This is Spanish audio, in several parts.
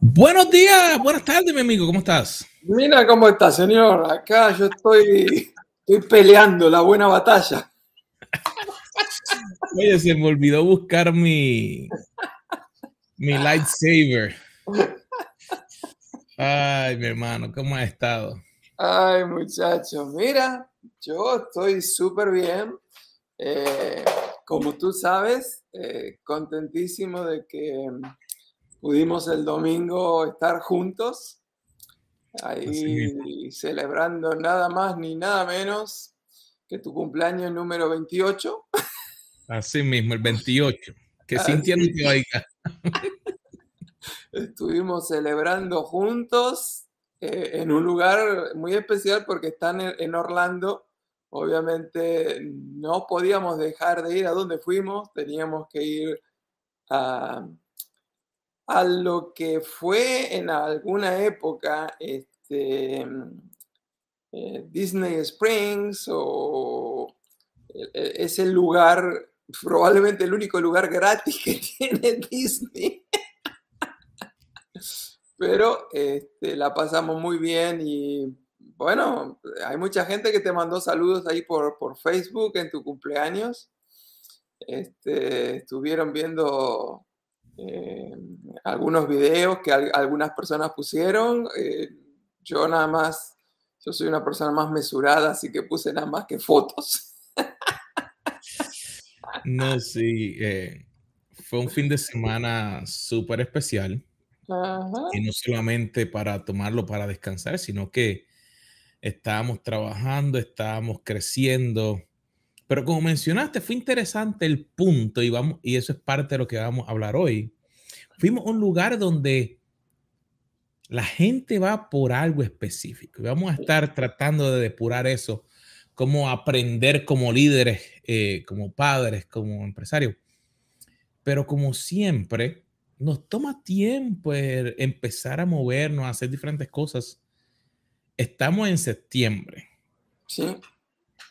Buenos días, buenas tardes, mi amigo, ¿cómo estás? Mira cómo está, señor. Acá yo estoy, estoy peleando la buena batalla. Oye, se me olvidó buscar mi, mi lightsaber. Ay, mi hermano, ¿cómo has estado? Ay, muchacho, mira, yo estoy súper bien. Eh, como tú sabes, eh, contentísimo de que pudimos el domingo estar juntos, ahí celebrando nada más ni nada menos que tu cumpleaños número 28. Así mismo, el 28. Que sintiendo que oiga. Estuvimos celebrando juntos eh, en un lugar muy especial porque están en Orlando. Obviamente no podíamos dejar de ir a donde fuimos, teníamos que ir a, a lo que fue en alguna época este, eh, Disney Springs o e, e, es el lugar, probablemente el único lugar gratis que tiene Disney. Pero este, la pasamos muy bien y bueno, hay mucha gente que te mandó saludos ahí por, por Facebook en tu cumpleaños. Este, estuvieron viendo eh, algunos videos que algunas personas pusieron. Eh, yo nada más, yo soy una persona más mesurada, así que puse nada más que fotos. No, sí, eh, fue un fin de semana súper especial. Y no solamente para tomarlo para descansar, sino que estábamos trabajando, estábamos creciendo. Pero como mencionaste, fue interesante el punto y, vamos, y eso es parte de lo que vamos a hablar hoy. Fuimos a un lugar donde la gente va por algo específico y vamos a estar tratando de depurar eso, cómo aprender como líderes, eh, como padres, como empresarios. Pero como siempre, nos toma tiempo empezar a movernos, a hacer diferentes cosas. Estamos en septiembre. Sí.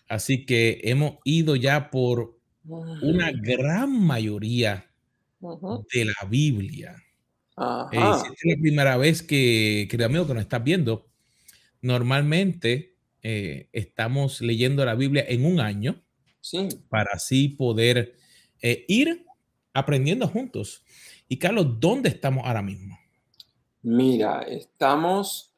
Así que hemos ido ya por una gran mayoría de la Biblia. Eh, si es la primera vez que, querido amigo, que nos estás viendo, normalmente eh, estamos leyendo la Biblia en un año sí. para así poder eh, ir aprendiendo juntos. Y Carlos, ¿dónde estamos ahora mismo? Mira, estamos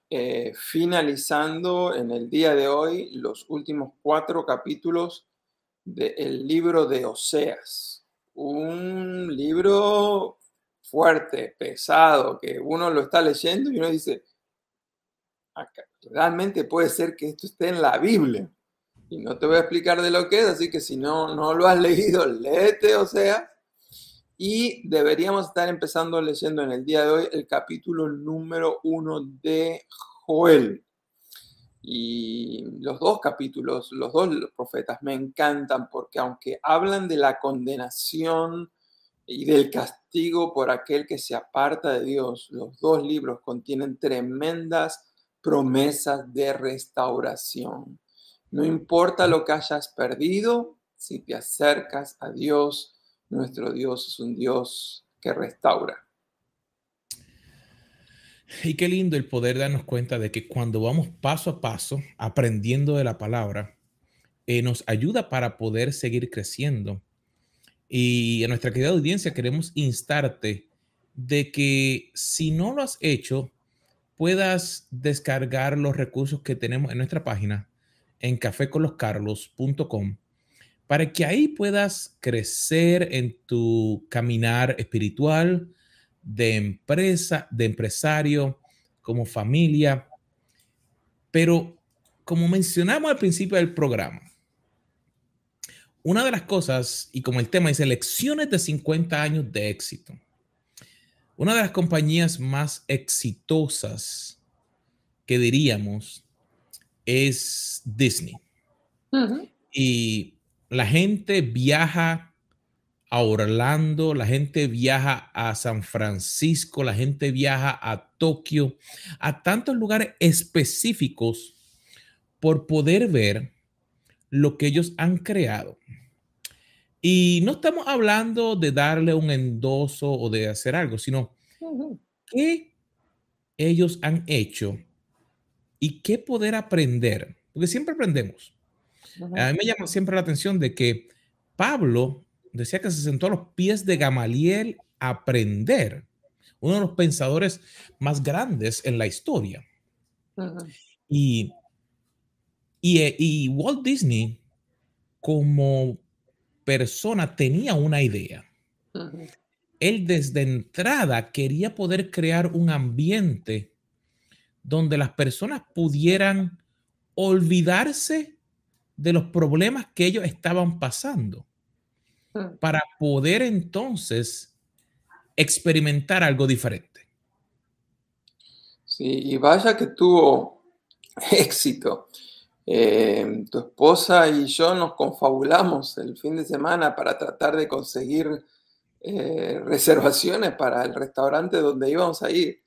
finalizando en el día de hoy los últimos cuatro capítulos del libro de Oseas. Un libro fuerte, pesado, que uno lo está leyendo y uno dice, realmente puede ser que esto esté en la Biblia. Y no te voy a explicar de lo que es, así que si no, no lo has leído, léete, o sea. Y deberíamos estar empezando leyendo en el día de hoy el capítulo número uno de Joel. Y los dos capítulos, los dos profetas me encantan porque aunque hablan de la condenación y del castigo por aquel que se aparta de Dios, los dos libros contienen tremendas promesas de restauración. No importa lo que hayas perdido, si te acercas a Dios, nuestro Dios es un Dios que restaura. Y qué lindo el poder darnos cuenta de que cuando vamos paso a paso aprendiendo de la palabra, eh, nos ayuda para poder seguir creciendo y a nuestra querida audiencia queremos instarte de que si no lo has hecho, puedas descargar los recursos que tenemos en nuestra página en caféconloscarlos.com para que ahí puedas crecer en tu caminar espiritual de empresa, de empresario, como familia. Pero como mencionamos al principio del programa, una de las cosas, y como el tema dice, lecciones de 50 años de éxito. Una de las compañías más exitosas que diríamos es Disney. Y la gente viaja a Orlando, la gente viaja a San Francisco, la gente viaja a Tokio, a tantos lugares específicos por poder ver lo que ellos han creado. Y no estamos hablando de darle un endoso o de hacer algo, sino qué ellos han hecho y qué poder aprender, porque siempre aprendemos. A mí me llama siempre la atención de que Pablo decía que se sentó a los pies de Gamaliel a aprender, uno de los pensadores más grandes en la historia. y, y, y Walt Disney, como persona, tenía una idea. Él desde entrada quería poder crear un ambiente donde las personas pudieran olvidarse de los problemas que ellos estaban pasando mm. para poder entonces experimentar algo diferente. Sí, y vaya que tuvo éxito. Eh, tu esposa y yo nos confabulamos el fin de semana para tratar de conseguir eh, reservaciones para el restaurante donde íbamos a ir.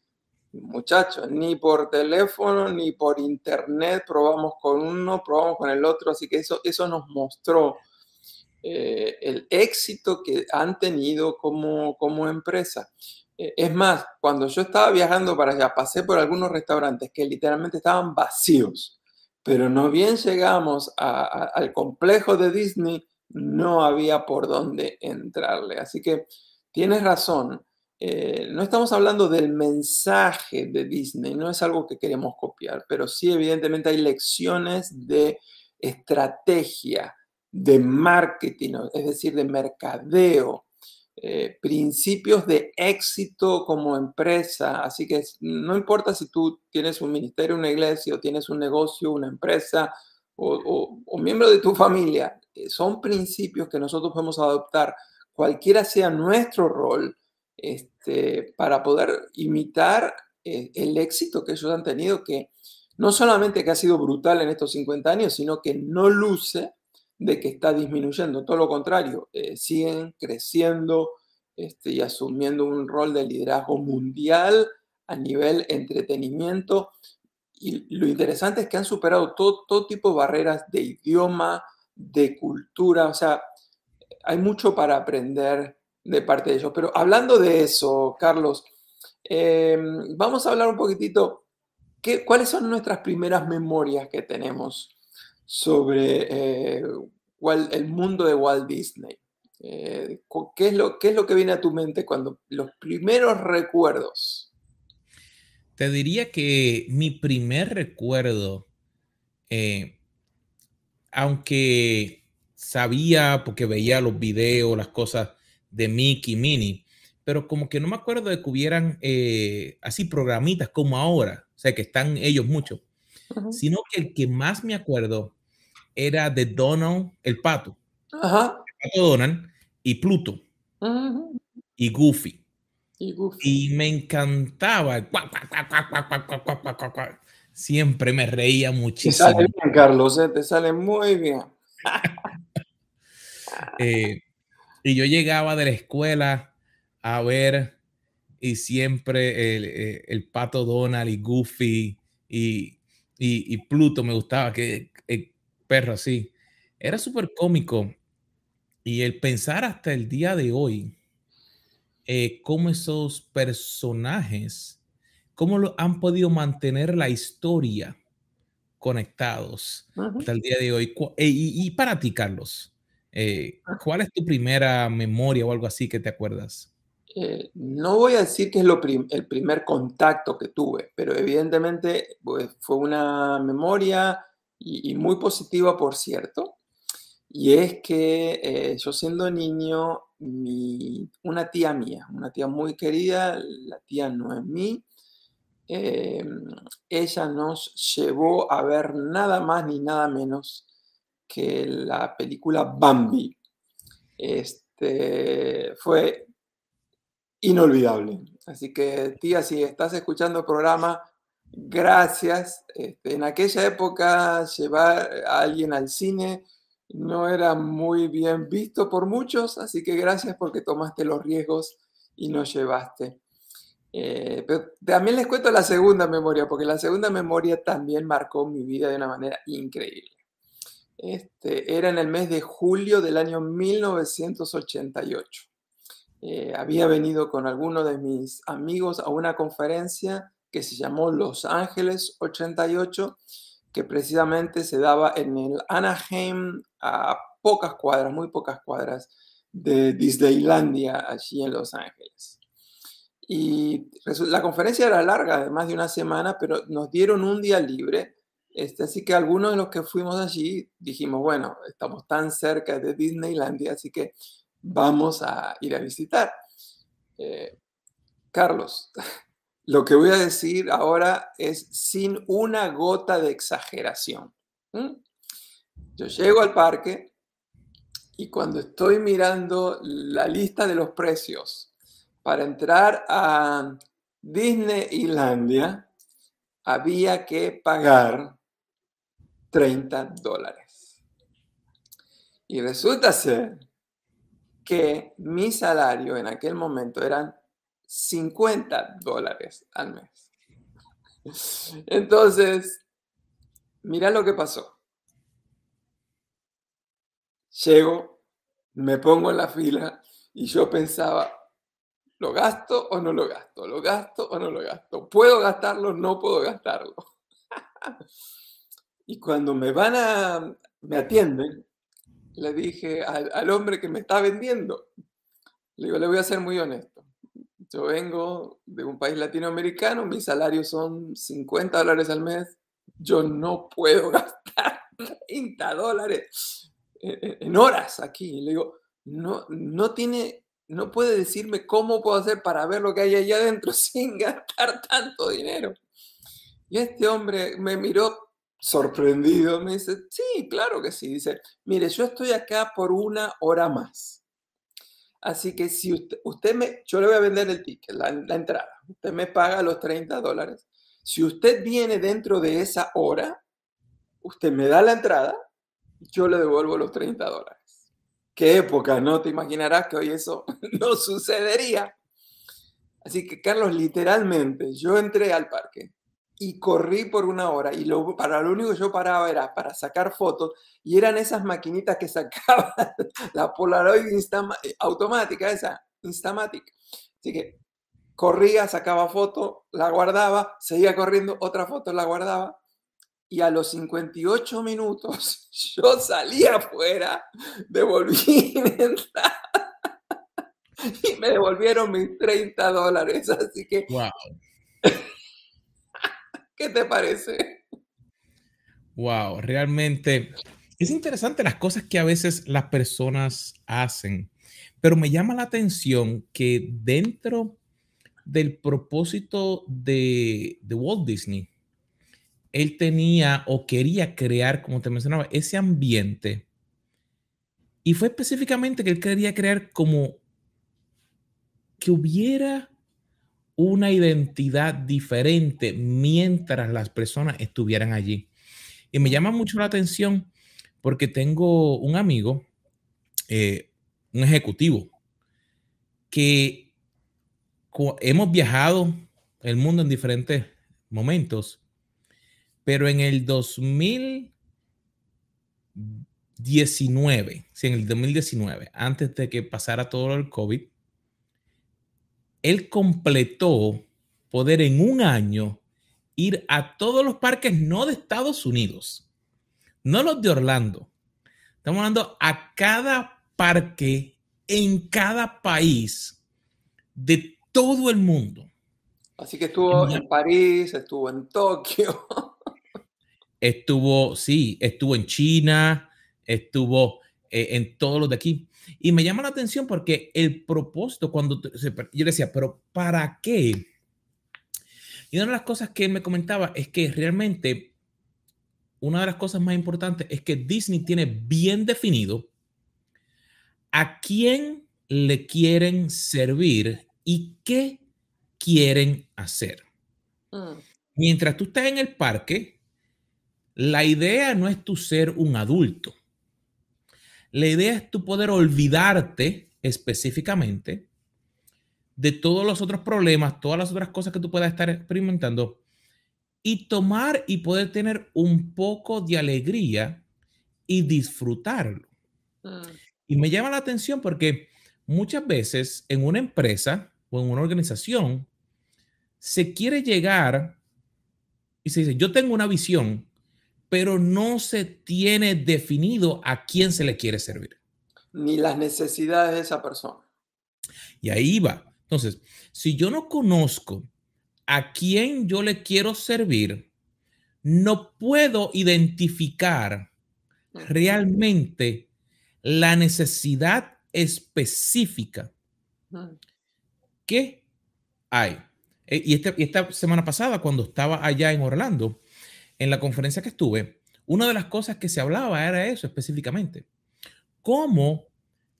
Muchachos, ni por teléfono ni por internet probamos con uno, probamos con el otro, así que eso, eso nos mostró eh, el éxito que han tenido como, como empresa. Eh, es más, cuando yo estaba viajando para allá, pasé por algunos restaurantes que literalmente estaban vacíos, pero no bien llegamos al complejo de Disney, no había por dónde entrarle. Así que tienes razón eh, no estamos hablando del mensaje de Disney, no es algo que queremos copiar, pero sí evidentemente hay lecciones de estrategia, de marketing, es decir, de mercadeo, eh, principios de éxito como empresa. Así que no importa si tú tienes un ministerio, una iglesia, o tienes un negocio, una empresa, o, o miembro de tu familia, eh, son principios que nosotros podemos adoptar, cualquiera sea nuestro rol este, para poder imitar eh, el éxito que ellos han tenido, que no solamente que ha sido brutal en estos 50 años, sino que no luce de que está disminuyendo, todo lo contrario, eh, siguen creciendo este, y asumiendo un rol de liderazgo mundial a nivel entretenimiento. Y lo interesante es que han superado todo, todo tipo de barreras de idioma, de cultura, o sea, hay mucho para aprender de parte de ellos. Pero hablando de eso, Carlos, em, vamos a hablar un poquitito, ¿qué, ¿cuáles son nuestras primeras memorias que tenemos sobre eh, el mundo de Walt Disney? Eh, ¿qué, es lo, ¿Qué es lo que viene a tu mente cuando los primeros recuerdos? Te diría que mi primer recuerdo, eh, aunque sabía porque veía los videos, las cosas, de Mickey, Minnie, pero como que no me acuerdo de que hubieran eh, así programitas como ahora, o sea, que están ellos mucho, sino que el que más me acuerdo era de Donald el pato, Ajá. el pato Donald y Pluto y Goofy. Y, me encantaba. Siempre me reía muchísimo. Te sale bien, Carlos, ¿eh? te sale muy bien. eh, y yo llegaba de la escuela a ver y siempre el, eh, el, pato Donald y Goofy y, y, Pluto me gustaba, que el perro así. Era súper cómico. Y el pensar hasta el día de hoy, eh, cómo esos personajes, cómo lo han podido mantener la historia conectados hasta el día de hoy. Eh, y, y para ti, Carlos, eh, ¿Cuál es tu primera memoria o algo así que te acuerdas? Eh, no voy a decir que es lo el primer contacto que tuve, pero evidentemente pues, fue una memoria y, muy positiva, por cierto. Y es que eh, yo siendo niño, mi, una tía mía, una tía muy querida, la tía Noemí, ella nos llevó a ver nada más ni nada menos que la película Bambi. Este, fue inolvidable. Así que, tía, si estás escuchando el programa, gracias. Este, en aquella época, llevar a alguien al cine no era muy bien visto por muchos, así que gracias porque tomaste los riesgos y nos llevaste. Eh, pero también les cuento la segunda memoria, porque la segunda memoria también marcó mi vida de una manera increíble. Este, era en el mes de julio del año 1988. Eh, había venido con algunos de mis amigos a una conferencia que se llamó Los Ángeles 88, que precisamente se daba en el Anaheim a pocas cuadras, muy pocas cuadras de Disneylandia, allí en Los Ángeles. Y la conferencia era larga, de más de una semana, pero nos dieron un día libre. Este, así que algunos de los que fuimos allí dijimos, bueno, estamos tan cerca de Disneylandia, así que vamos a ir a visitar. Eh, Carlos, lo que voy a decir ahora es sin una gota de exageración. Yo llego al parque y cuando estoy mirando la lista de los precios para entrar a Disneylandia, había que pagar 30 dólares. Y resulta ser que mi salario en aquel momento eran 50 dólares al mes. Entonces, mira lo que pasó. Llego, me pongo en la fila y yo pensaba, ¿lo gasto o no lo gasto? ¿Lo gasto o no lo gasto? ¿Puedo gastarlo? No puedo gastarlo. y cuando me van a, me atienden, le dije al, al hombre que me está vendiendo, le digo, le voy a ser muy honesto yo vengo de un país latinoamericano, mis salarios son 50 dólares al mes, yo no puedo gastar 30 dólares en horas aquí. Le digo, no, no tiene, no puede decirme cómo puedo hacer para ver lo que hay allá adentro sin gastar tanto dinero. Y este hombre me miró sorprendido, me dice, sí, claro que sí. Dice, mire, yo estoy acá por una hora más. Así que si usted, me, yo le voy a vender el ticket, la, entrada, usted me paga los 30 dólares. Si usted viene dentro de esa hora, usted me da la entrada, yo le devuelvo los 30 dólares. Qué época, ¿no? Te imaginarás que hoy eso no sucedería. Así que, Carlos, literalmente, yo entré al parque, y corrí por una hora y lo, para lo único que yo paraba era para sacar fotos y eran esas maquinitas que sacaban la Polaroid eh, automática, esa Instamatic. Así que corría, sacaba foto, la guardaba, seguía corriendo, otra foto la guardaba y a los 58 minutos yo salía afuera, devolví y me devolvieron mis 30 dólares. Así que... Wow. ¿Qué te parece? Wow, realmente es interesante las cosas que a veces las personas hacen, pero me llama la atención que dentro del propósito de, Walt Disney, él tenía o quería crear, como te mencionaba, ese ambiente. Y fue específicamente que él quería crear como que hubiera una identidad diferente mientras las personas estuvieran allí. Y me llama mucho la atención porque tengo un amigo, eh, un ejecutivo, que hemos viajado el mundo en diferentes momentos, pero en el 2019, sí, en el 2019, antes de que pasara todo el COVID, él completó poder en un año ir a todos los parques, no de Estados Unidos, no los de Orlando. Estamos hablando a cada parque en cada país de todo el mundo. Así que estuvo en París, estuvo en Tokio. Estuvo, sí, estuvo en China, estuvo eh, en todos los de aquí. Y me llama la atención porque el propósito, cuando yo decía, pero ¿para qué? Y una de las cosas que me comentaba es que realmente una de las cosas más importantes es que Disney tiene bien definido a quién le quieren servir y qué quieren hacer. Mm. Mientras tú estás en el parque, la idea no es tú ser un adulto. La idea es tú poder olvidarte específicamente de todos los otros problemas, todas las otras cosas que tú puedas estar experimentando y tomar y poder tener un poco de alegría y disfrutarlo. Mm. Y me llama la atención porque muchas veces en una empresa o en una organización se quiere llegar y se dice, yo tengo una visión, pero no se tiene definido a quién se le quiere servir. Ni las necesidades de esa persona. Y ahí va. Entonces, si yo no conozco a quién yo le quiero servir, no puedo identificar realmente la necesidad específica que hay. Eh, y, y esta semana pasada, cuando estaba allá en Orlando, en la conferencia que estuve, una de las cosas que se hablaba era eso específicamente. Cómo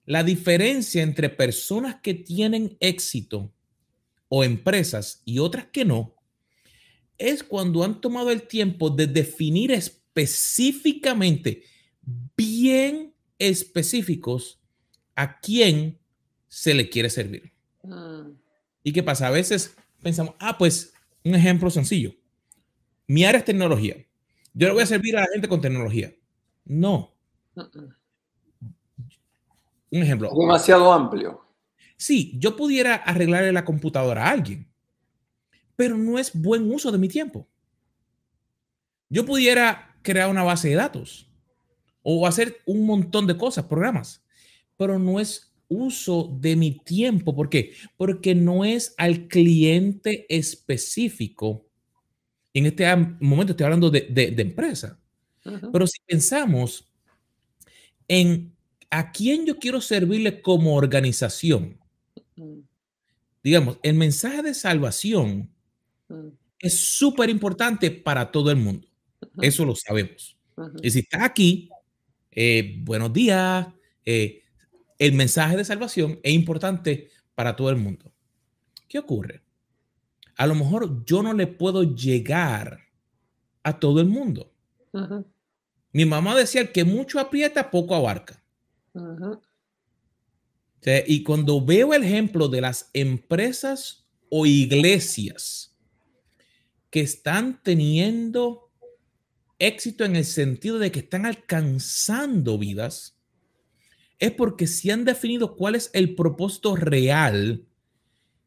la diferencia entre personas que tienen éxito o empresas y otras que no, es cuando han tomado el tiempo de definir específicamente, bien específicos, a quién se le quiere servir. Mm. ¿Y qué pasa? A veces pensamos, ah, pues un ejemplo sencillo. Mi área es tecnología. Yo le voy a servir a la gente con tecnología. No. Un ejemplo. demasiado amplio. Sí, yo pudiera arreglarle la computadora a alguien, pero no es buen uso de mi tiempo. Yo pudiera crear una base de datos o hacer un montón de cosas, programas, pero no es uso de mi tiempo. ¿Por qué? Porque no es al cliente específico. En este momento estoy hablando de, empresa. Pero si pensamos en a quién yo quiero servirle como organización, digamos, el mensaje de salvación es súper importante para todo el mundo. Eso lo sabemos. Y si está aquí, eh, buenos días. Eh, el mensaje de salvación es importante para todo el mundo. ¿Qué ocurre? A lo mejor yo no le puedo llegar a todo el mundo. Mi mamá decía que mucho aprieta, poco abarca. y cuando veo el ejemplo de las empresas o iglesias que están teniendo éxito en el sentido de que están alcanzando vidas, es porque si han definido cuál es el propósito real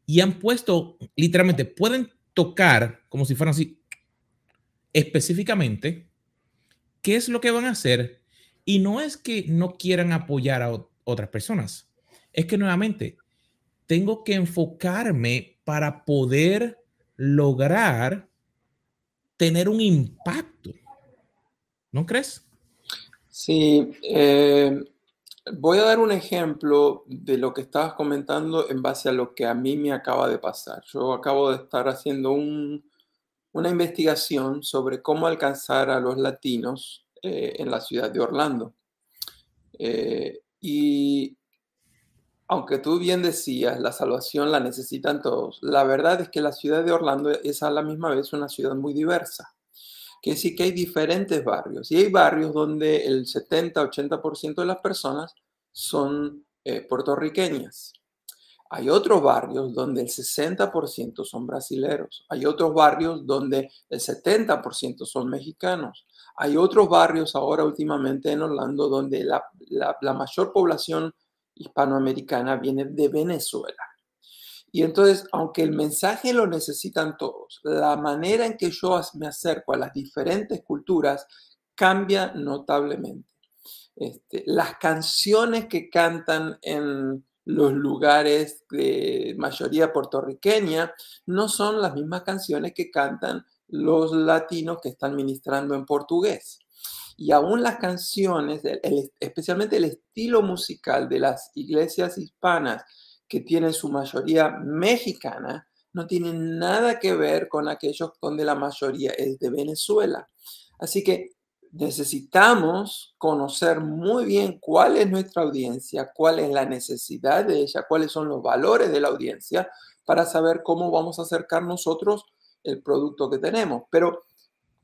y han puesto, literalmente, pueden tocar, como si fueran así, específicamente, qué es lo que van a hacer. Y no es que no quieran apoyar a otras personas, es que nuevamente tengo que enfocarme para poder lograr tener un impacto. ¿No crees? Sí, eh, voy a dar un ejemplo de lo que estabas comentando en base a lo que a mí me acaba de pasar. Yo acabo de estar haciendo una investigación sobre cómo alcanzar a los latinos eh, en la ciudad de Orlando. Eh, y aunque tú bien decías, la salvación la necesitan todos, la verdad es que la ciudad de Orlando es a la misma vez una ciudad muy diversa que sí que hay diferentes barrios y hay barrios donde el 70-80% de las personas son eh, puertorriqueñas. Hay otros barrios donde el 60% son brasileros. Hay otros barrios donde el 70% son mexicanos. Hay otros barrios ahora últimamente en Orlando donde la, la mayor población hispanoamericana viene de Venezuela. Y entonces, aunque el mensaje lo necesitan todos, la manera en que yo me acerco a las diferentes culturas cambia notablemente. Este, las canciones que cantan en los lugares de mayoría puertorriqueña no son las mismas canciones que cantan los latinos que están ministrando en portugués. Y aún las canciones, especialmente el estilo musical de las iglesias hispanas que tienen su mayoría mexicana, no tienen nada que ver con aquellos donde la mayoría es de Venezuela. Así que necesitamos conocer muy bien cuál es nuestra audiencia, cuál es la necesidad de ella, cuáles son los valores de la audiencia para saber cómo vamos a acercar nosotros el producto que tenemos. Pero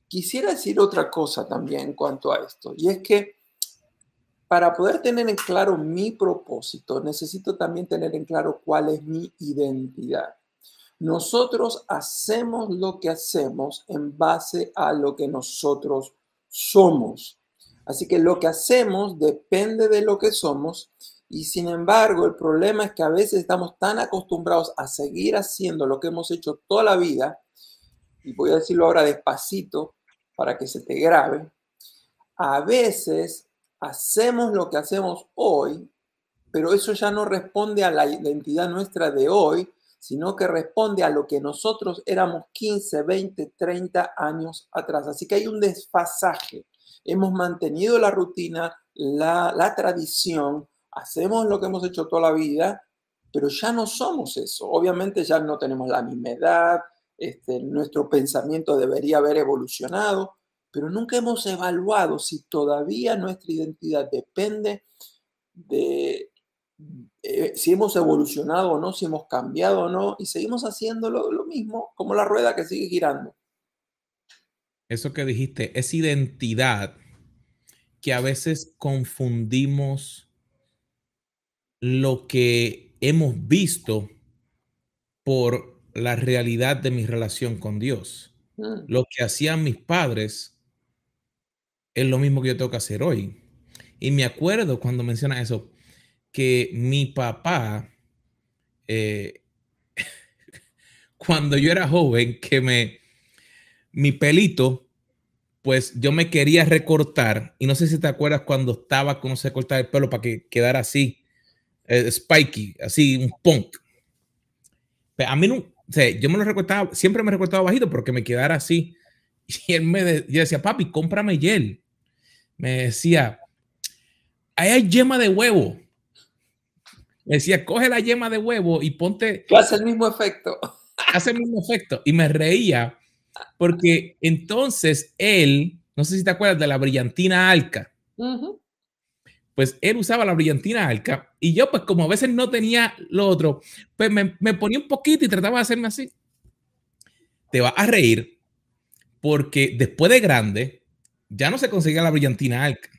quisiera decir otra cosa también en cuanto a esto, y es que para poder tener en claro mi propósito, necesito también tener en claro cuál es mi identidad. Nosotros hacemos lo que hacemos en base a lo que nosotros somos. Así que lo que hacemos depende de lo que somos Y sin embargo, el problema es que a veces estamos tan acostumbrados a seguir haciendo lo que hemos hecho toda la vida, y voy a decirlo ahora despacito para que se te grabe, a veces hacemos lo que hacemos hoy, pero eso ya no responde a la identidad nuestra de hoy, sino que responde a lo que nosotros éramos 15, 20, 30 años atrás. Así que hay un desfasaje. Hemos mantenido la rutina, la, tradición, hacemos lo que hemos hecho toda la vida, pero ya no somos eso. Obviamente ya no tenemos la misma edad, este, nuestro pensamiento debería haber evolucionado, pero nunca hemos evaluado si todavía nuestra identidad depende de eh, si hemos evolucionado o no, si hemos cambiado o no, y seguimos haciendo lo mismo, como la rueda que sigue girando. Eso que dijiste es identidad que a veces confundimos lo que hemos visto por la realidad de mi relación con Dios. Mm. Lo que hacían mis padres es lo mismo que yo tengo que hacer hoy. Y me acuerdo cuando menciona eso, que mi papá, eh, cuando yo era joven, que me, mi pelito pues yo me quería recortar y no sé si te acuerdas cuando estaba con se cortar el pelo para que quedara así, eh, spiky, así un punk. A mí no, o yo me lo recortaba, siempre me recortaba bajito porque me quedara así. Y él me yo decía, papi, cómprame gel. Me decía, ahí hay yema de huevo. Me decía, coge la yema de huevo y ponte. hace el mismo efecto. Hace el mismo efecto. Y me reía porque entonces él, no sé si te acuerdas de la brillantina alca. Pues él usaba la brillantina alca y yo pues como a veces no tenía lo otro, pues me, me ponía un poquito y trataba de hacerme así. Te vas a reír porque después de grande ya no se conseguía la brillantina alca.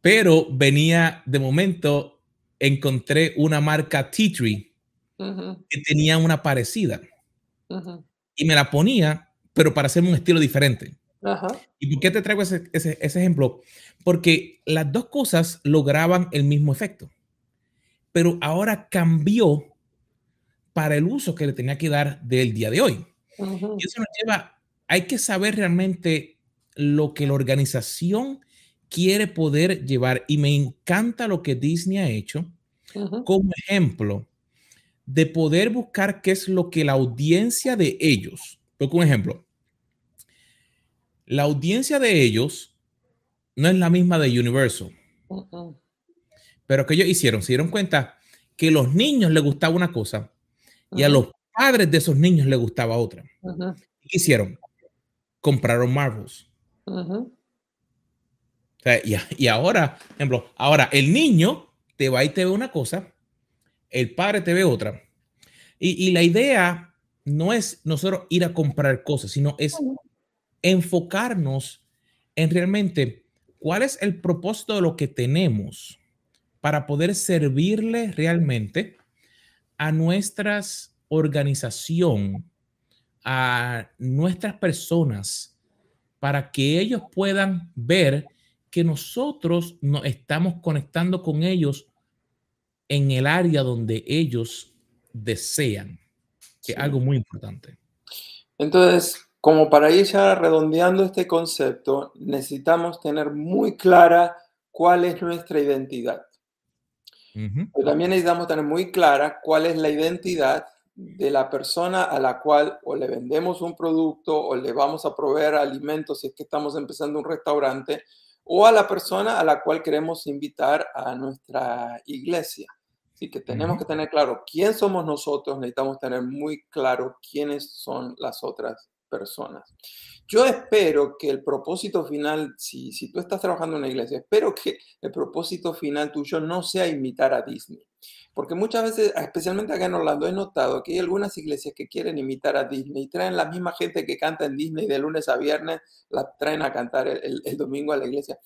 Pero venía de momento, encontré una marca Tea Tree que tenía una parecida y me la ponía, pero para hacerme un estilo diferente. ¿Y por qué te traigo ese, ese, ejemplo? Porque las dos cosas lograban el mismo efecto, pero ahora cambió para el uso que le tenía que dar del día de hoy. Y eso nos lleva, hay que saber realmente lo que la organización quiere poder llevar. Y me encanta lo que Disney ha hecho como ejemplo de poder buscar qué es lo que la audiencia de ellos, porque un ejemplo, la audiencia de ellos no es la misma de Universal. Pero que ellos hicieron, se dieron cuenta que a los niños les gustaba una cosa y a los padres de esos niños les gustaba otra. ¿Qué hicieron? Compraron Marvels. y, y, ahora, ejemplo, ahora el niño te va y te ve una cosa el padre te ve otra. Y, la idea no es nosotros ir a comprar cosas, sino es enfocarnos en realmente cuál es el propósito de lo que tenemos para poder servirle realmente a nuestras organización, a nuestras personas, para que ellos puedan ver que nosotros nos estamos conectando con ellos en el área donde ellos desean, que es algo muy importante. Entonces, como para ir ya redondeando este concepto, necesitamos tener muy clara cuál es nuestra identidad. Pero también necesitamos tener muy clara cuál es la identidad de la persona a la cual o le vendemos un producto o le vamos a proveer alimentos si es que estamos empezando un restaurante o a la persona a la cual queremos invitar a nuestra iglesia. Así que tenemos que tener claro quién somos nosotros, necesitamos tener muy claro quiénes son las otras personas. Yo espero que el propósito final, si, si tú estás trabajando en una iglesia, espero que el propósito final tuyo no sea imitar a Disney. Porque muchas veces, especialmente acá en Orlando, he notado que hay algunas iglesias que quieren imitar a Disney y traen la misma gente que canta en Disney de lunes a viernes, la traen a cantar el, el domingo a la iglesia.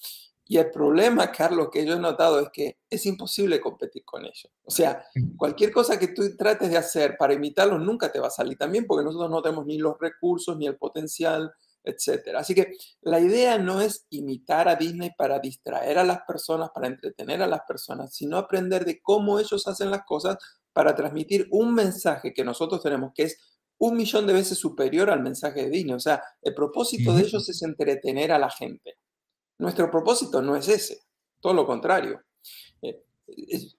Y el problema, Carlos, que yo he notado es que es imposible competir con ellos. O sea, cualquier cosa que tú trates de hacer para imitarlos nunca te va a salir también porque nosotros no tenemos ni los recursos, ni el potencial, etc. Así que la idea no es imitar a Disney para distraer a las personas, para entretener a las personas, sino aprender de cómo ellos hacen las cosas para transmitir un mensaje que nosotros tenemos, que es un millón de veces superior al mensaje de Disney. O sea, el propósito de ellos es entretener a la gente. Nuestro propósito no es ese, todo lo contrario. Eh,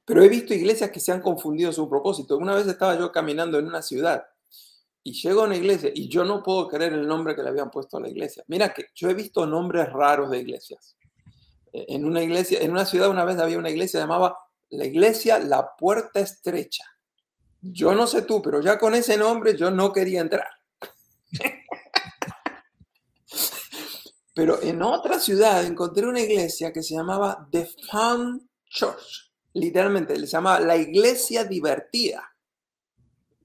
pero he visto iglesias que se han confundido su propósito. Una vez estaba yo caminando en una ciudad y llego a una iglesia y yo no puedo creer el nombre que le habían puesto a la iglesia. Mira que yo he visto nombres raros de iglesias. Eh, en una iglesia, en una ciudad una vez había una iglesia llamaba la iglesia La Puerta Estrecha. Yo no sé tú, pero ya con ese nombre yo no quería entrar. pero en otra ciudad encontré una iglesia que se llamaba The Fun Church. Literalmente, se llamaba la iglesia divertida.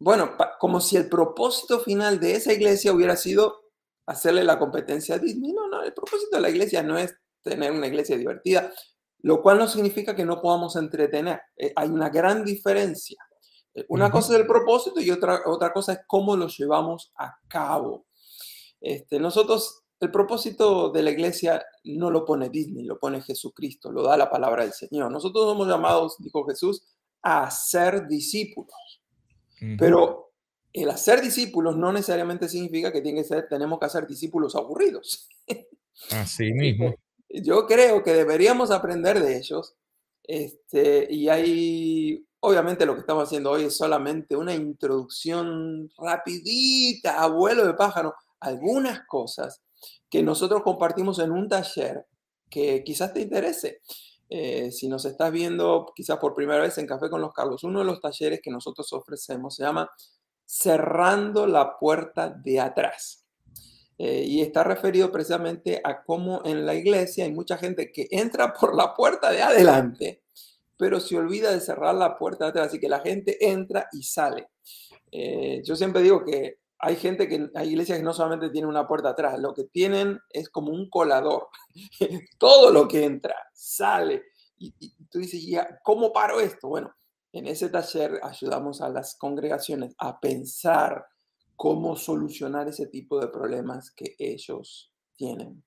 Bueno, como si el propósito final de esa iglesia hubiera sido hacerle la competencia a Disney. No, no, el propósito de la iglesia no es tener una iglesia divertida, lo cual no significa que no podamos entretener. Eh, hay una gran diferencia. Eh, una cosa es el propósito y otra, otra cosa es cómo lo llevamos a cabo. Este, nosotros, el propósito de la iglesia no lo pone Disney, lo pone Jesucristo, lo da la palabra del Señor. Nosotros somos llamados, dijo Jesús, a ser discípulos. Pero el hacer discípulos no necesariamente significa que tiene que ser, tenemos que hacer discípulos aburridos. Así mismo. Yo creo que deberíamos aprender de ellos. Este, y hay, obviamente lo que estamos haciendo hoy es solamente una introducción rapidita, abuelo de pájaro, algunas cosas que nosotros compartimos en un taller que quizás te interese. Eh, si nos estás viendo quizás por primera vez en Café con los Carlos, uno de los talleres que nosotros ofrecemos se llama Cerrando la puerta de atrás. Eh, y está referido precisamente a cómo en la iglesia hay mucha gente que entra por la puerta de adelante, pero se olvida de cerrar la puerta de atrás, así que la gente entra y sale. Eh, yo siempre digo que hay gente que, hay iglesias que no solamente tienen una puerta atrás, lo que tienen es como un colador. Todo lo que entra, sale. Y, tú dices, ¿ya cómo paro esto? Bueno, en ese taller ayudamos a las congregaciones a pensar cómo solucionar ese tipo de problemas que ellos tienen.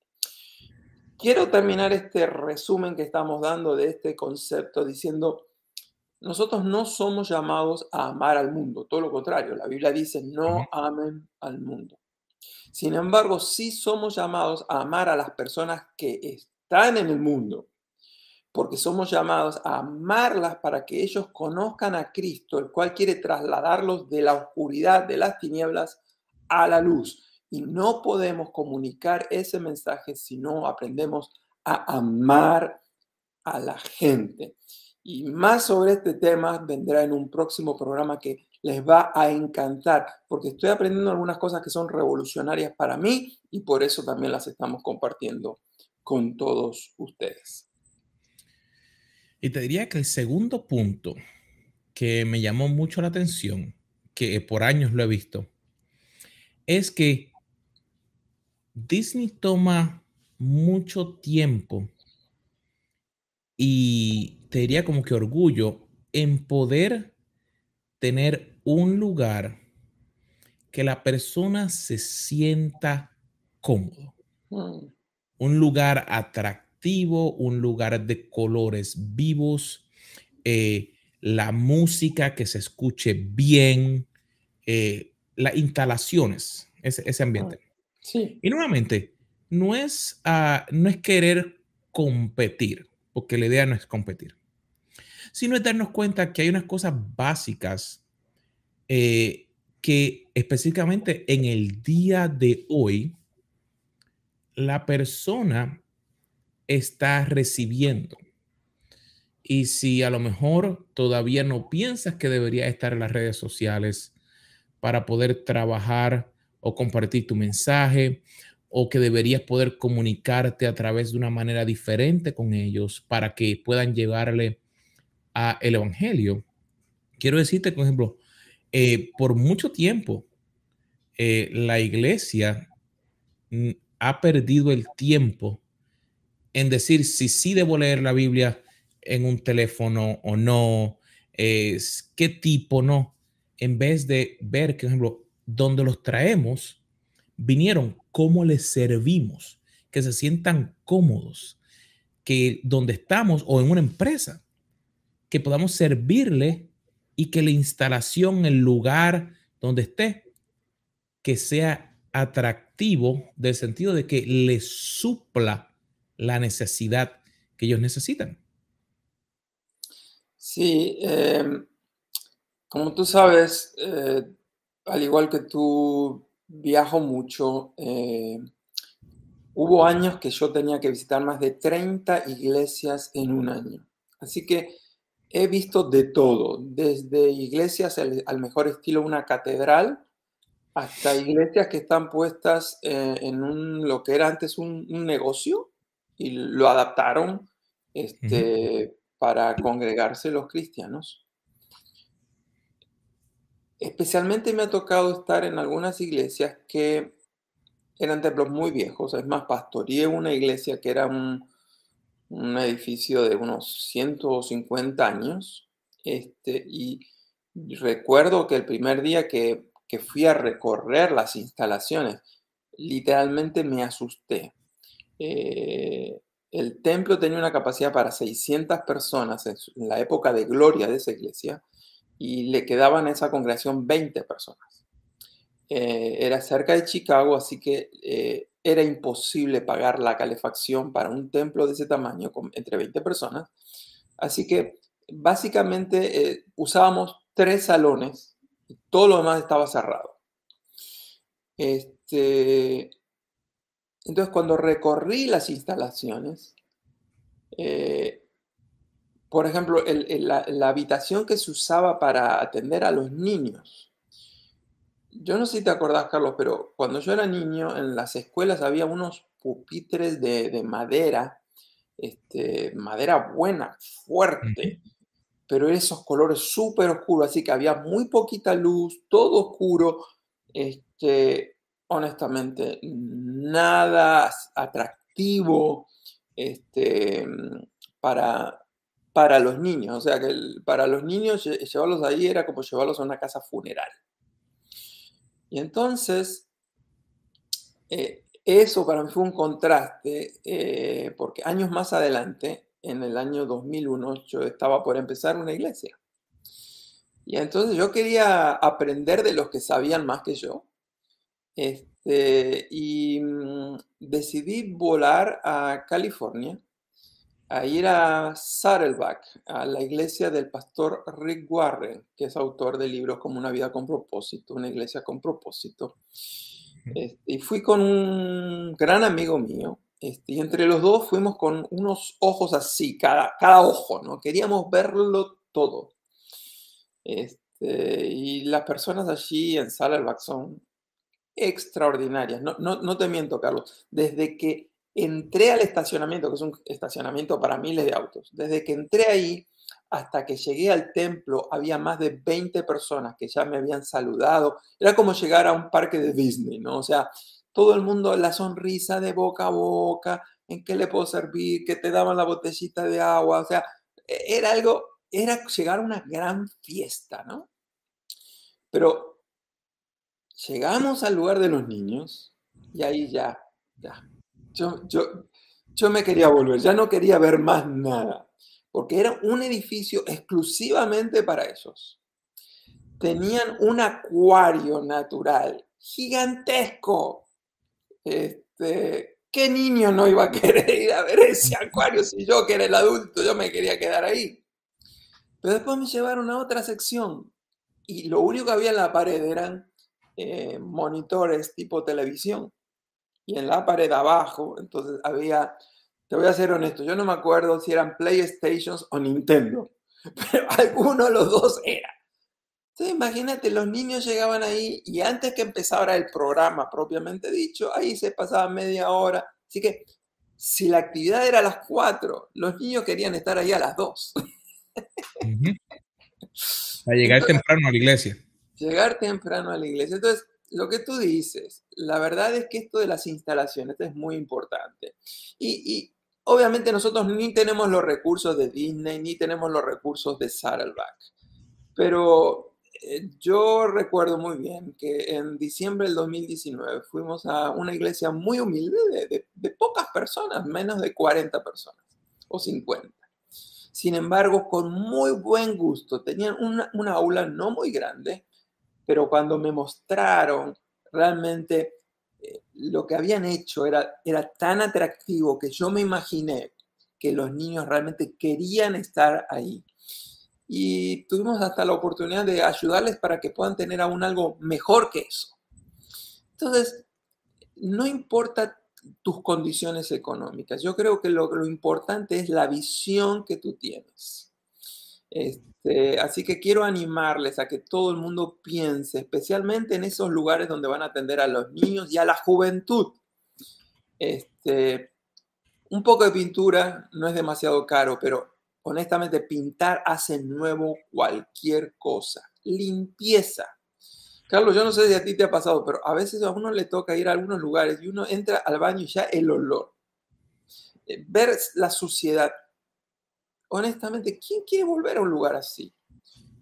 Quiero terminar este resumen que estamos dando de este concepto diciendo, nosotros no somos llamados a amar al mundo, todo lo contrario, la Biblia dice, no amen al mundo. Sin embargo, sí somos llamados a amar a las personas que están en el mundo, porque somos llamados a amarlas para que ellos conozcan a Cristo, el cual quiere trasladarlos de la oscuridad, de las tinieblas, a la luz. Y no podemos comunicar ese mensaje si no aprendemos a amar a la gente. Y más sobre este tema vendrá en un próximo programa que les va a encantar, porque estoy aprendiendo algunas cosas que son revolucionarias para mí y por eso también las estamos compartiendo con todos ustedes. Y te diría que el segundo punto que me llamó mucho la atención, que por años lo he visto, es que Disney toma mucho tiempo y te diría como que orgullo en poder tener un lugar que la persona se sienta cómodo. Mm. Un lugar atractivo, un lugar de colores vivos, eh, la música que se escuche bien, eh, las instalaciones, ese, ambiente. Sí. Y nuevamente, no es, ah, no es querer competir porque la idea no es competir, sino es darnos cuenta que hay unas cosas básicas eh, que específicamente en el día de hoy la persona está recibiendo. Y si a lo mejor todavía no piensas que debería estar en las redes sociales para poder trabajar o compartir tu mensaje o que deberías poder comunicarte a través de una manera diferente con ellos para que puedan llevarle a el evangelio. Quiero decirte, por ejemplo, eh, por mucho tiempo eh, la iglesia mm, ha perdido el tiempo en decir si sí debo leer la Biblia en un teléfono o no, es qué tipo no, en vez de ver que, por ejemplo, donde los traemos, vinieron cómo les servimos, que se sientan cómodos, que donde estamos o en una empresa, que podamos servirle y que la instalación, el lugar donde esté, que sea atractivo del sentido de que le supla la necesidad que ellos necesitan. Sí, em, como tú sabes, eh, al igual que tú, viajo mucho. Eh, hubo años que yo tenía que visitar más de 30 iglesias en un año. Así que he visto de todo, desde iglesias al, mejor estilo una catedral, hasta iglesias que están puestas eh, en un, lo que era antes un, negocio y lo adaptaron este, para congregarse los cristianos. Especialmente me ha tocado estar en algunas iglesias que eran templos muy viejos. Es más, pastoreé una iglesia que era un, un edificio de unos 150 años. Este, y recuerdo que el primer día que, que fui a recorrer las instalaciones, literalmente me asusté. Eh, el templo tenía una capacidad para 600 personas en, la época de gloria de esa iglesia y le quedaban a esa congregación 20 personas. Eh, era cerca de Chicago, así que eh, era imposible pagar la calefacción para un templo de ese tamaño con, entre 20 personas. Así que básicamente eh, usábamos tres salones y todo lo demás estaba cerrado. Este, entonces cuando recorrí las instalaciones, por ejemplo, la, habitación que se usaba para atender a los niños. Yo no sé si te acordás, Carlos, pero cuando yo era niño, en las escuelas había unos pupitres de, madera, este, madera buena, fuerte, pero esos colores súper oscuros, así que había muy poquita luz, todo oscuro. Este, honestamente, nada atractivo este, para, para los niños. O sea, que para los niños llevarlos ahí era como llevarlos a una casa funeral. Y entonces, eh, eso para mí fue un contraste, eh, porque años más adelante, en el año 2001, yo estaba por empezar una iglesia. Y entonces yo quería aprender de los que sabían más que yo. Este, y mm, decidí volar a California a ir a Saddleback, a la iglesia del pastor Rick Warren, que es autor de libros como Una vida con propósito, una iglesia con propósito. Este, y fui con un gran amigo mío, este, y entre los dos fuimos con unos ojos así, cada, cada ojo, ¿no? Queríamos verlo todo. Este, y las personas allí en Saddleback son extraordinarias. No, no, no te miento, Carlos. Desde que entré al estacionamiento, que es un estacionamiento para miles de autos, desde que entré ahí hasta que llegué al templo había más de 20 personas que ya me habían saludado. Era como llegar a un parque de Disney, ¿no? O sea, todo el mundo, la sonrisa de boca a boca, en qué le puedo servir, que te daban la botellita de agua, o sea, e-, era algo, era llegar a una gran fiesta, ¿no? Pero llegamos al lugar de los niños y ahí ya, ya, yo, yo, yo me quería volver, ya no quería ver más nada, porque era un edificio exclusivamente para esos. Tenían un acuario natural gigantesco. Este, ¿Qué niño no iba a querer ir a ver ese acuario si yo que era el adulto, yo me quería quedar ahí? Pero después me llevaron a otra sección y lo único que había en la pared eran eh, monitores tipo televisión y en la pared abajo, entonces había, te voy a ser honesto, yo no me acuerdo si eran PlayStations o Nintendo, pero alguno de los dos era. Entonces imagínate, los niños llegaban ahí y antes que empezara el programa propiamente dicho, ahí se pasaba media hora. Así que si la actividad era a las cuatro, los niños querían estar ahí a las dos. A llegar temprano a la iglesia. Llegar temprano a la iglesia. Entonces, lo que tú dices, la verdad es que esto de las instalaciones es muy importante. Y, obviamente nosotros ni tenemos los recursos de Disney, ni tenemos los recursos de Saddleback. Pero eh, yo recuerdo muy bien que en diciembre del 2019 fuimos a una iglesia muy humilde de, pocas personas, menos de 40 personas o 50. Sin embargo, con muy buen gusto, tenían una, una aula no muy grande, pero cuando me mostraron realmente eh, lo que habían hecho era, era tan atractivo que yo me imaginé que los niños realmente querían estar ahí y tuvimos hasta la oportunidad de ayudarles para que puedan tener aún algo mejor que eso. Entonces, no importa tus condiciones económicas, yo creo que lo, lo importante es la visión que tú tienes. Este, así que quiero animarles a que todo el mundo piense, especialmente en esos lugares donde van a atender a los niños y a la juventud. Este, un poco de pintura no es demasiado caro, pero honestamente, pintar hace nuevo cualquier cosa. Limpieza. Carlos, yo no sé si a ti te ha pasado, pero a veces a uno le toca ir a algunos lugares y uno entra al baño y ya el olor. Eh, ver la suciedad. Honestamente, ¿quién quiere volver a un lugar así?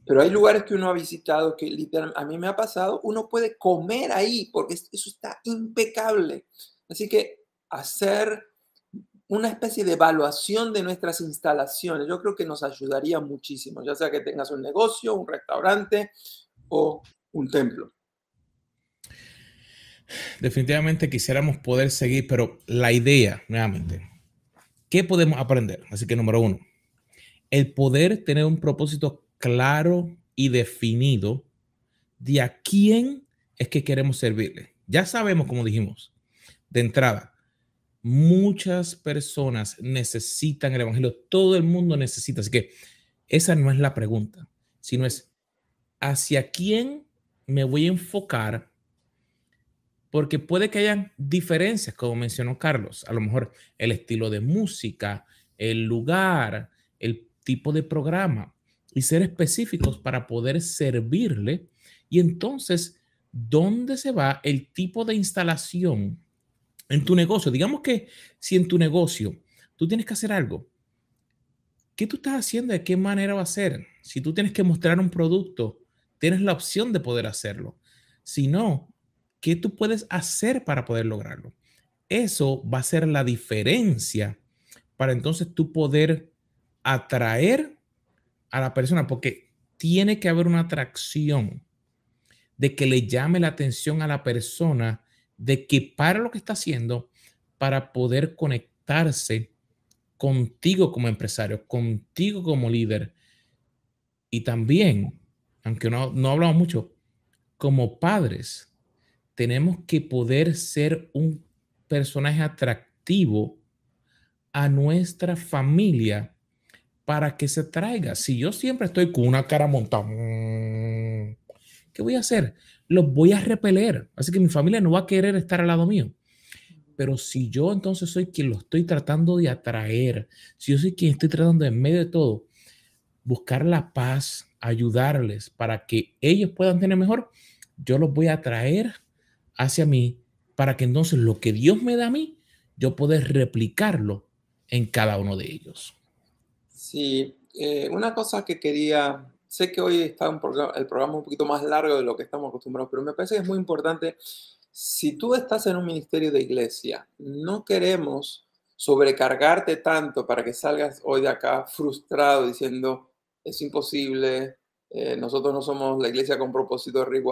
Pero hay lugares que uno ha visitado que literalmente, a mí me ha pasado, uno puede comer ahí porque eso está impecable. Así que hacer una especie de evaluación de nuestras instalaciones. Yo creo que nos ayudaría muchísimo, ya sea que tengas un negocio, un restaurante o un templo. Definitivamente quisiéramos poder seguir, pero la idea, nuevamente, ¿qué podemos aprender? Así que número uno, el poder tener un propósito claro y definido de a quién es que queremos servirle. Ya sabemos, como dijimos, de entrada, Muchas personas necesitan el Evangelio, todo el mundo necesita. Así que esa no es la pregunta, sino es hacia quién me voy a enfocar, porque puede que hayan diferencias, como mencionó Carlos, a lo mejor el estilo de música, el lugar, el tipo de programa, y ser específicos para poder servirle. Y entonces, ¿dónde se va el tipo de instalación? en tu negocio, digamos que si en tu negocio tú tienes que hacer algo, ¿qué tú estás haciendo? ¿De qué manera va a ser? Si tú tienes que mostrar un producto, tienes la opción de poder hacerlo. Si no, ¿qué tú puedes hacer para poder lograrlo? Eso va a ser la diferencia para entonces tú poder atraer a la persona, porque tiene que haber una atracción de que le llame la atención a la persona de que para lo que está haciendo para poder conectarse contigo como empresario, contigo como líder. Y también, aunque no, no hablamos mucho, como padres, tenemos que poder ser un personaje atractivo a nuestra familia para que se traiga. Si yo siempre estoy con una cara montada, mm, ¿qué voy a hacer? los voy a repeler. Así que mi familia no va a querer estar al lado mío. Pero si yo entonces soy quien lo estoy tratando de atraer, si yo soy quien estoy tratando en medio de todo, buscar la paz, ayudarles para que ellos puedan tener mejor, yo los voy a atraer hacia mí para que entonces lo que Dios me da a mí, yo pueda replicarlo en cada uno de ellos. Sí, eh, una cosa que quería sé que hoy está el programa un poquito más largo de lo que estamos acostumbrados, pero me parece que es muy importante. Si tú estás en un ministerio de iglesia, no queremos sobrecargarte tanto para que salgas hoy de acá frustrado diciendo, es imposible, eh, nosotros no somos la iglesia con propósito de Rick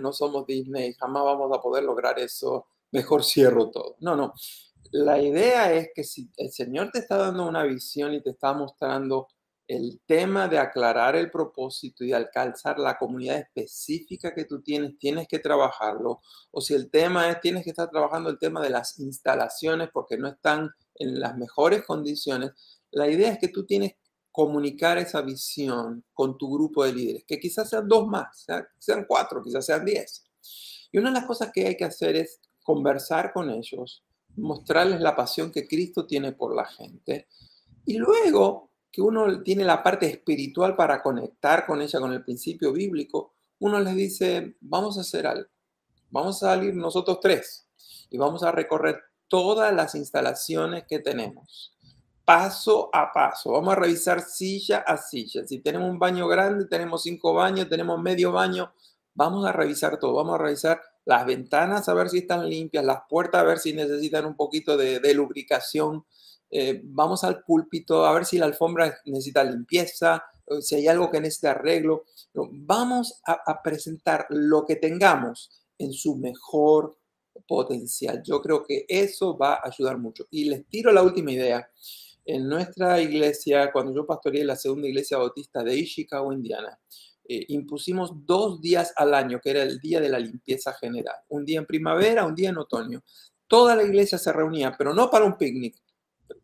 no somos Disney, jamás vamos a poder lograr eso, mejor cierro todo. No, no. La idea es que si el Señor te está dando una visión y te está mostrando el tema de aclarar el propósito y alcanzar la comunidad específica que tú tienes, tienes que trabajarlo. O si el tema es, tienes que estar trabajando el tema de las instalaciones porque no están en las mejores condiciones, la idea es que tú tienes que comunicar esa visión con tu grupo de líderes, que quizás sean dos más, sean cuatro, quizás sean diez. Y una de las cosas que hay que hacer es conversar con ellos, mostrarles la pasión que Cristo tiene por la gente. Y luego que uno tiene la parte espiritual para conectar con ella, con el principio bíblico, uno les dice, vamos a hacer algo, vamos a salir nosotros tres y vamos a recorrer todas las instalaciones que tenemos. paso a paso. Vamos a revisar silla a silla. Si tenemos un baño grande, tenemos cinco baños, tenemos medio baño, vamos a revisar todo. Vamos a revisar las ventanas a ver si están limpias, las puertas a ver si necesitan un poquito de, lubricación. Eh, vamos al púlpito a ver si la alfombra necesita limpieza, si hay algo que necesita arreglo. Vamos a presentar lo que tengamos en su mejor potencial. Yo creo que eso va a ayudar mucho. Y les tiro la última idea. En nuestra iglesia, cuando yo pastoreé la segunda iglesia bautista de Chicago, Indiana, eh, impusimos dos días al año, que era el día de la limpieza general. Un día en primavera, un día en otoño. Toda la iglesia se reunía, pero no para un picnic,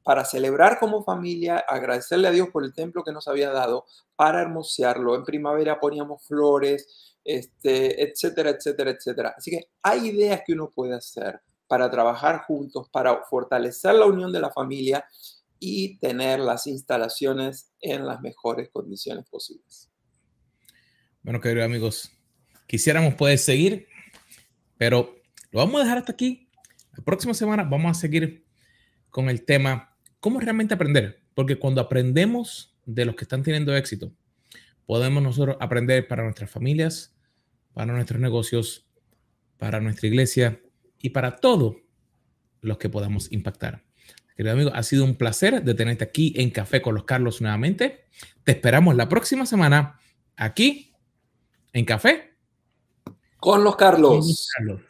para celebrar como familia, agradecerle a Dios por el templo que nos había dado, para hermosearlo. En primavera poníamos flores, este, etcétera, etcétera, etcétera. Así que hay ideas que uno puede hacer para trabajar juntos, para fortalecer la unión de la familia y tener las instalaciones en las mejores condiciones posibles. Bueno, queridos amigos, quisiéramos poder seguir, pero lo vamos a dejar hasta aquí. La próxima semana vamos a seguir con el tema cómo realmente aprender, porque cuando aprendemos de los que están teniendo éxito, podemos nosotros aprender para nuestras familias, para nuestros negocios, para nuestra iglesia y para todos los que podamos impactar. Querido amigo, ha sido un placer de tenerte aquí en Café con los Carlos nuevamente. Te esperamos la próxima semana aquí en Café con los Carlos. Con los Carlos.